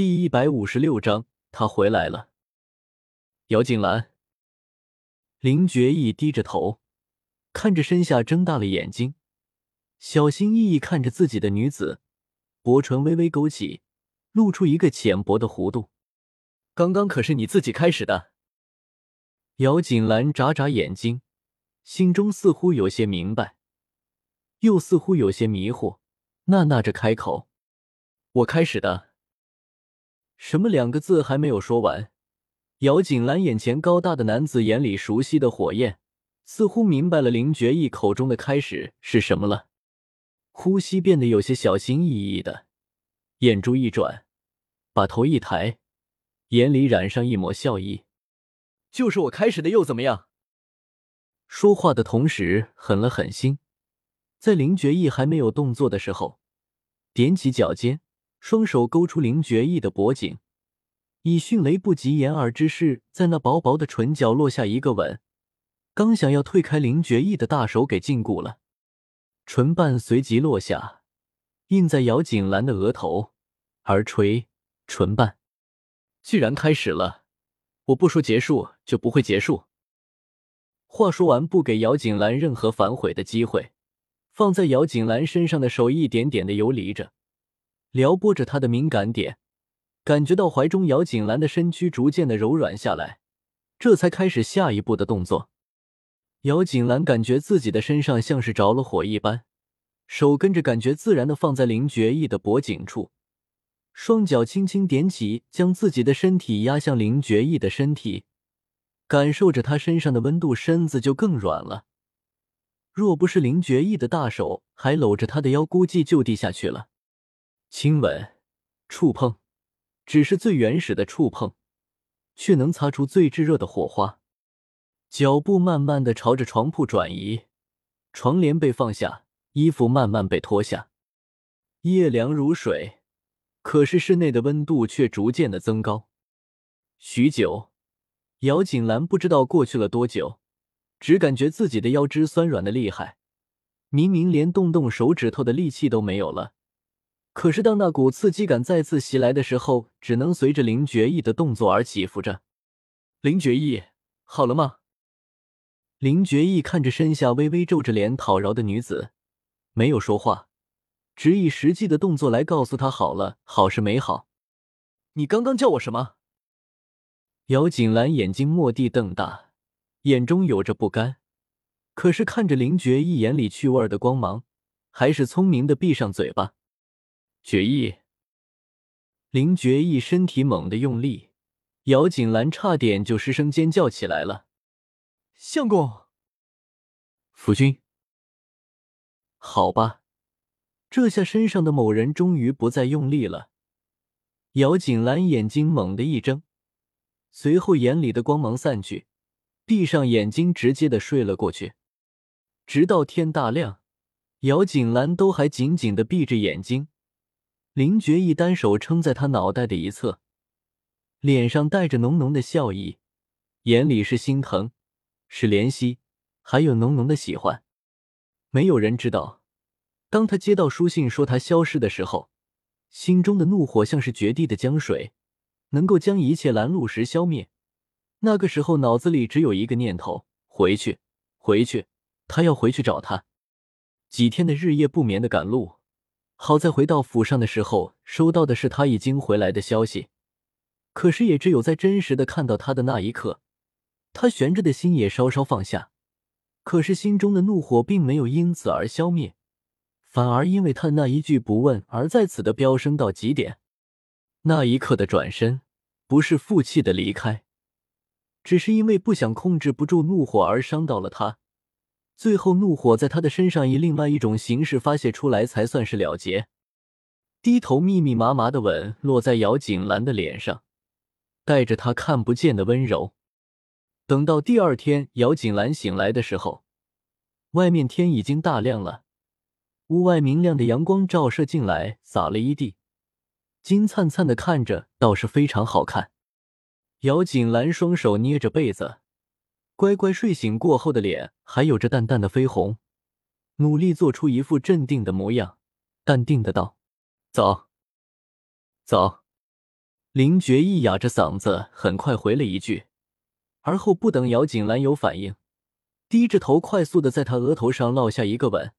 第一百五十六章，他回来了。姚锦兰，林觉义低着头，看着身下，睁大了眼睛，小心翼翼看着自己的女子，薄唇微微勾起，露出一个浅薄的弧度。刚刚可是你自己开始的。姚锦兰眨眨眼睛，心中似乎有些明白，又似乎有些迷惑，呐呐着开口：“我开始的。”什么两个字还没有说完，姚锦兰眼前高大的男子眼里熟悉的火焰，似乎明白了林觉义口中的开始是什么了，呼吸变得有些小心翼翼的，眼珠一转，把头一抬，眼里染上一抹笑意。就是我开始的又怎么样？说话的同时狠了狠心，在林觉义还没有动作的时候，踮起脚尖。双手勾出林觉义的脖颈，以迅雷不及掩耳之势，在那薄薄的唇角落下一个吻。刚想要退开林觉义的大手，给禁锢了，唇瓣随即落下，印在姚锦兰的额头、耳垂、唇瓣。既然开始了，我不说结束就不会结束。话说完，不给姚锦兰任何反悔的机会，放在姚锦兰身上的手一点点的游离着。撩拨着他的敏感点，感觉到怀中姚锦兰的身躯逐渐的柔软下来，这才开始下一步的动作。姚锦兰感觉自己的身上像是着了火一般，手跟着感觉自然的放在林觉义的脖颈处，双脚轻轻点起，将自己的身体压向林觉义的身体，感受着他身上的温度，身子就更软了。若不是林觉义的大手还搂着他的腰，估计就地下去了。亲吻、触碰，只是最原始的触碰，却能擦出最炙热的火花。脚步慢慢的朝着床铺转移，床帘被放下，衣服慢慢被脱下。夜凉如水，可是室内的温度却逐渐的增高。许久，姚锦兰不知道过去了多久，只感觉自己的腰肢酸软的厉害，明明连动动手指头的力气都没有了。可是，当那股刺激感再次袭来的时候，只能随着林觉义的动作而起伏着。林觉义，好了吗？林觉义看着身下微微皱着脸讨饶的女子，没有说话，只以实际的动作来告诉她好了，好是没好。你刚刚叫我什么？姚锦兰眼睛蓦地瞪大，眼中有着不甘，可是看着林觉义眼里趣味的光芒，还是聪明的闭上嘴巴。决意，林觉意身体猛地用力，姚锦兰差点就失声尖叫起来了。相公，夫君，好吧，这下身上的某人终于不再用力了。姚锦兰眼睛猛地一睁，随后眼里的光芒散去，闭上眼睛，直接的睡了过去，直到天大亮，姚锦兰都还紧紧的闭着眼睛。林觉一单手撑在他脑袋的一侧，脸上带着浓浓的笑意，眼里是心疼，是怜惜，还有浓浓的喜欢。没有人知道，当他接到书信说他消失的时候，心中的怒火像是绝地的江水，能够将一切拦路石消灭。那个时候，脑子里只有一个念头：回去，回去，他要回去找他。几天的日夜不眠的赶路。好在回到府上的时候，收到的是他已经回来的消息。可是也只有在真实的看到他的那一刻，他悬着的心也稍稍放下。可是心中的怒火并没有因此而消灭，反而因为他那一句不问而在此的飙升到极点。那一刻的转身，不是负气的离开，只是因为不想控制不住怒火而伤到了他。最后，怒火在他的身上以另外一种形式发泄出来，才算是了结。低头，密密麻麻的吻落在姚锦兰的脸上，带着他看不见的温柔。等到第二天，姚锦兰醒来的时候，外面天已经大亮了，屋外明亮的阳光照射进来，洒了一地，金灿灿的，看着倒是非常好看。姚锦兰双手捏着被子。乖乖睡醒过后的脸还有着淡淡的绯红，努力做出一副镇定的模样，淡定的道：“早，早。”林觉义哑着嗓子，很快回了一句，而后不等姚锦兰有反应，低着头快速的在他额头上落下一个吻。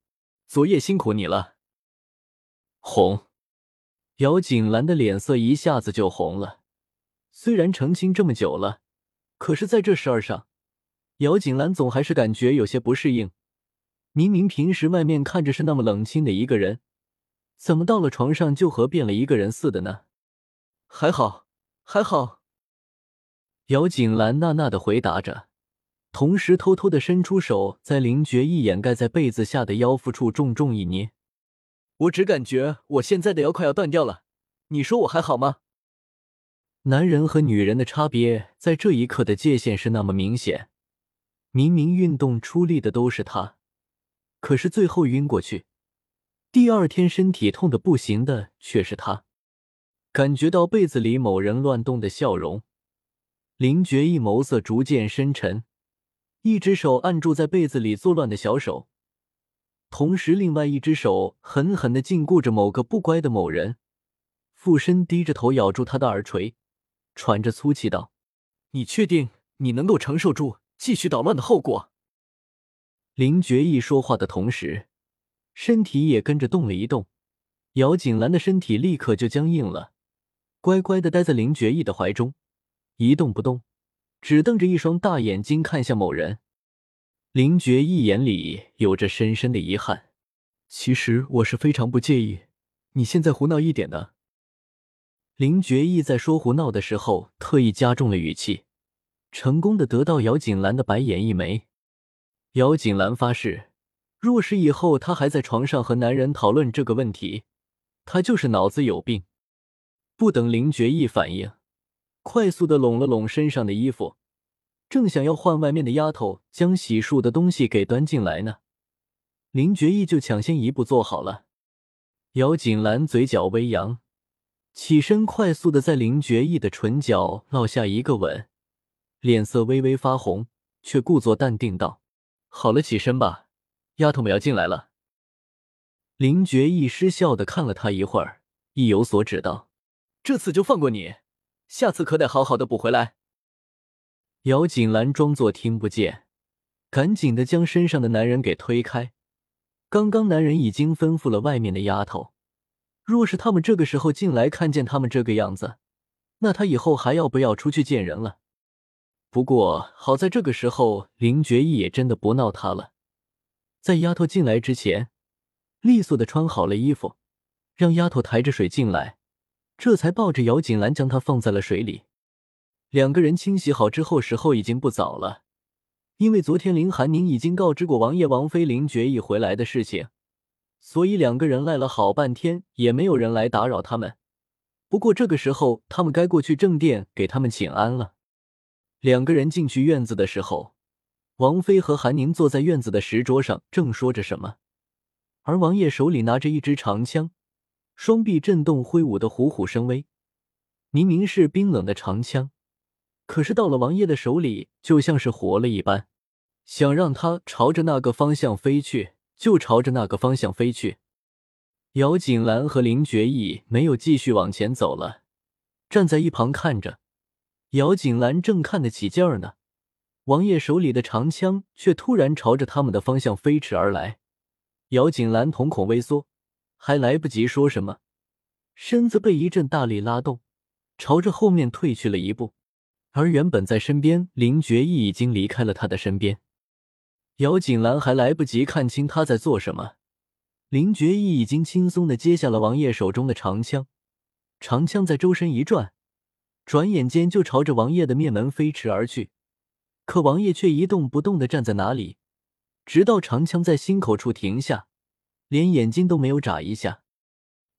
昨夜辛苦你了。红，姚锦兰的脸色一下子就红了。虽然成亲这么久了，可是在这事儿上，姚锦兰总还是感觉有些不适应。明明平时外面看着是那么冷清的一个人，怎么到了床上就和变了一个人似的呢？还好，还好。姚锦兰呐呐的回答着，同时偷偷的伸出手，在林觉一掩盖在被子下的腰腹处重重一捏。我只感觉我现在的腰快要断掉了，你说我还好吗？男人和女人的差别在这一刻的界限是那么明显。明明运动出力的都是他，可是最后晕过去，第二天身体痛的不行的却是他。感觉到被子里某人乱动的笑容，林觉义眸色逐渐深沉，一只手按住在被子里作乱的小手，同时另外一只手狠狠的禁锢着某个不乖的某人，附身低着头咬住他的耳垂，喘着粗气道：“你确定你能够承受住继续捣乱的后果？”林觉义说话的同时，身体也跟着动了一动，姚锦兰的身体立刻就僵硬了。乖乖的待在林觉义的怀中，一动不动，只瞪着一双大眼睛看向某人。林觉义眼里有着深深的遗憾。其实我是非常不介意你现在胡闹一点的。林觉义在说胡闹的时候，特意加重了语气，成功的得到姚锦兰的白眼一枚。姚锦兰发誓，若是以后她还在床上和男人讨论这个问题，她就是脑子有病。不等林觉义反应，快速的拢了拢身上的衣服，正想要换外面的丫头将洗漱的东西给端进来呢，林觉义就抢先一步做好了。姚锦兰嘴角微扬，起身快速的在林觉义的唇角落下一个吻，脸色微微发红，却故作淡定道：“好了，起身吧，丫头们要进来了。”林觉义失笑的看了他一会儿，意有所指道。这次就放过你，下次可得好好的补回来。姚锦兰装作听不见，赶紧的将身上的男人给推开。刚刚男人已经吩咐了外面的丫头，若是他们这个时候进来看见他们这个样子，那他以后还要不要出去见人了？不过好在这个时候林觉义也真的不闹他了，在丫头进来之前，利索的穿好了衣服，让丫头抬着水进来。这才抱着姚锦兰将她放在了水里。两个人清洗好之后，时候已经不早了，因为昨天林寒宁已经告知过王爷、王妃林觉意回来的事情，所以两个人赖了好半天，也没有人来打扰他们。不过这个时候，他们该过去正殿给他们请安了。两个人进去院子的时候，王妃和韩宁坐在院子的石桌上，正说着什么，而王爷手里拿着一支长枪。双臂震动，挥舞的虎虎生威。明明是冰冷的长枪，可是到了王爷的手里，就像是活了一般。想让他朝着那个方向飞去，就朝着那个方向飞去。姚锦兰和林觉义没有继续往前走了，站在一旁看着。姚锦兰正看得起劲儿呢，王爷手里的长枪却突然朝着他们的方向飞驰而来。姚锦兰瞳孔微缩。还来不及说什么，身子被一阵大力拉动，朝着后面退去了一步。而原本在身边林觉义已经离开了他的身边。姚锦兰还来不及看清他在做什么，林觉义已经轻松的接下了王爷手中的长枪，长枪在周身一转，转眼间就朝着王爷的面门飞驰而去。可王爷却一动不动的站在那里，直到长枪在心口处停下。连眼睛都没有眨一下，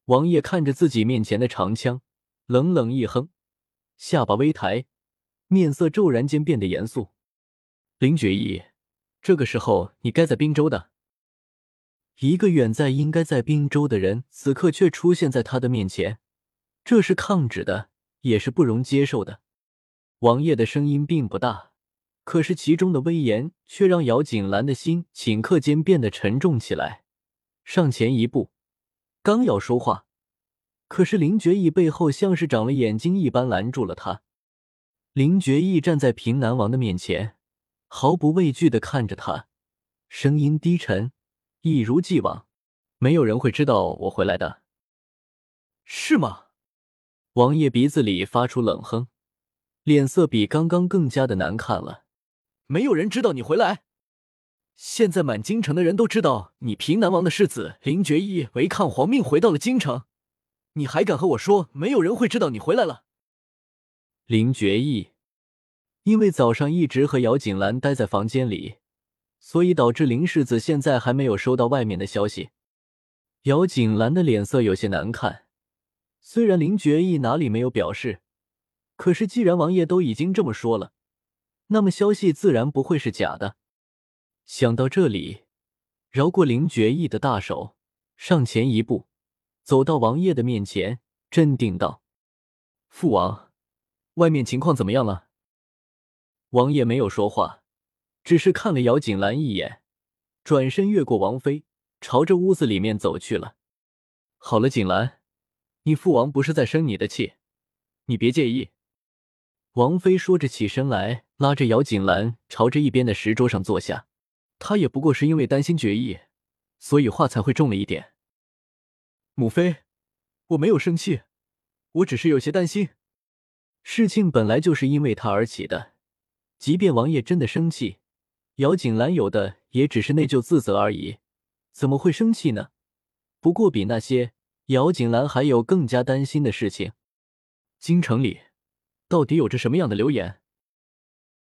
王爷看着自己面前的长枪，冷冷一哼，下巴微抬，面色骤然间变得严肃。林觉义，这个时候你该在滨州的。一个远在应该在滨州的人，此刻却出现在他的面前，这是抗旨的，也是不容接受的。王爷的声音并不大，可是其中的威严却让姚锦兰的心顷刻间变得沉重起来。上前一步，刚要说话，可是林觉义背后像是长了眼睛一般拦住了他。林觉义站在平南王的面前，毫不畏惧的看着他，声音低沉，一如既往：“没有人会知道我回来的，是吗？”王爷鼻子里发出冷哼，脸色比刚刚更加的难看了。没有人知道你回来。现在满京城的人都知道你平南王的世子林觉义违抗皇命回到了京城，你还敢和我说没有人会知道你回来了？林觉义因为早上一直和姚锦兰待在房间里，所以导致林世子现在还没有收到外面的消息。姚锦兰的脸色有些难看。虽然林觉义哪里没有表示，可是既然王爷都已经这么说了，那么消息自然不会是假的。想到这里，饶过林觉义的大手，上前一步，走到王爷的面前，镇定道：“父王，外面情况怎么样了？”王爷没有说话，只是看了姚锦兰一眼，转身越过王妃，朝着屋子里面走去了。好了，锦兰。你父王不是在生你的气，你别介意。”王妃说着起身来，拉着姚锦兰朝着一边的石桌上坐下。她也不过是因为担心决议，所以话才会重了一点。母妃，我没有生气，我只是有些担心。事情本来就是因为他而起的，即便王爷真的生气，姚锦兰有的也只是内疚自责而已，怎么会生气呢？不过比那些……姚景兰还有更加担心的事情，京城里到底有着什么样的流言？